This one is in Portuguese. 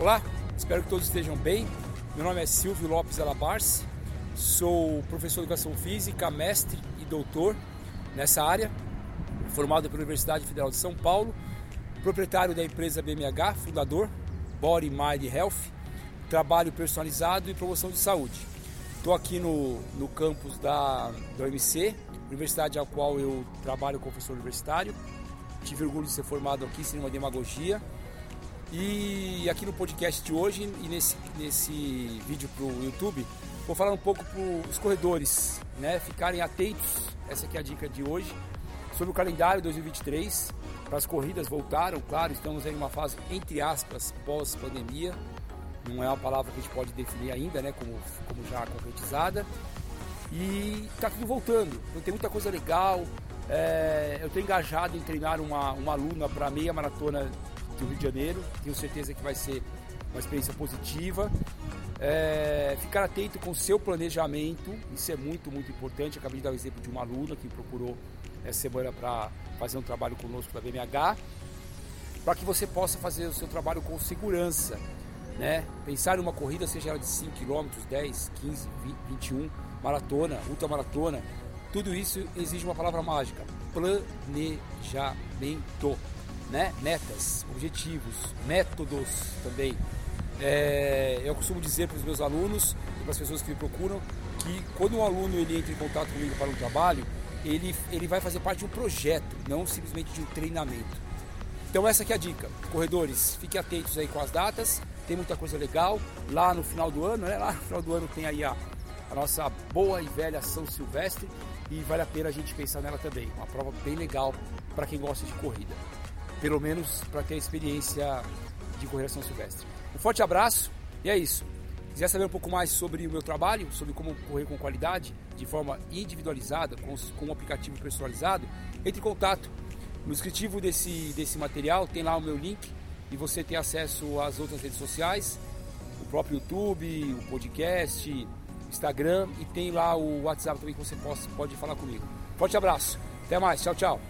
Olá, espero que todos estejam bem. Meu nome é Silvio Lopes Alabarce, sou professor de educação física, mestre e doutor nessa área, formado pela Universidade Federal de São Paulo, proprietário da empresa BMH, fundador, Body Mind Health, trabalho personalizado e promoção de saúde. Estou aqui no, no campus da, da universidade a qual eu trabalho como professor universitário. Tive orgulho de ser formado aqui, sem uma demagogia e aqui no podcast de hoje e nesse, nesse vídeo para o YouTube, vou falar um pouco para os corredores, né? Ficarem atentos, essa aqui é a dica de hoje, sobre o calendário 2023. Para as corridas voltaram, claro, estamos em uma fase, entre aspas, pós-pandemia. Não é uma palavra que a gente pode definir ainda, né? Como, como já concretizada. E está tudo voltando. Então tem muita coisa legal. É, eu estou engajado em treinar uma, uma aluna para meia maratona do Rio de Janeiro. Tenho certeza que vai ser uma experiência positiva. É, ficar atento com o seu planejamento, isso é muito, muito importante. acabei de dar o exemplo de uma aluna que procurou essa semana para fazer um trabalho conosco da BMH, para que você possa fazer o seu trabalho com segurança. Né? Pensar em uma corrida, seja ela de 5 km, 10, 15, 20, 21, maratona, ultramaratona, tudo isso exige uma palavra mágica: planejamento né? metas, objetivos, métodos também. É, eu costumo dizer para os meus alunos e para as pessoas que me procuram que quando um aluno ele entra em contato comigo para um trabalho, ele, ele vai fazer parte de um projeto, não simplesmente de um treinamento. Então essa é a dica. Corredores, fiquem atentos aí com as datas, tem muita coisa legal. Lá no final do ano, né? Lá no final do ano tem aí a, a nossa boa e velha São Silvestre e vale a pena a gente pensar nela também. Uma prova bem legal para quem gosta de corrida pelo menos para ter a experiência de correr São Silvestre. Um forte abraço e é isso. Quiser saber um pouco mais sobre o meu trabalho, sobre como correr com qualidade, de forma individualizada, com, com um aplicativo personalizado, entre em contato. No descritivo desse, desse material tem lá o meu link e você tem acesso às outras redes sociais, o próprio YouTube, o podcast, Instagram e tem lá o WhatsApp também que você pode, pode falar comigo. Forte abraço, até mais, tchau, tchau.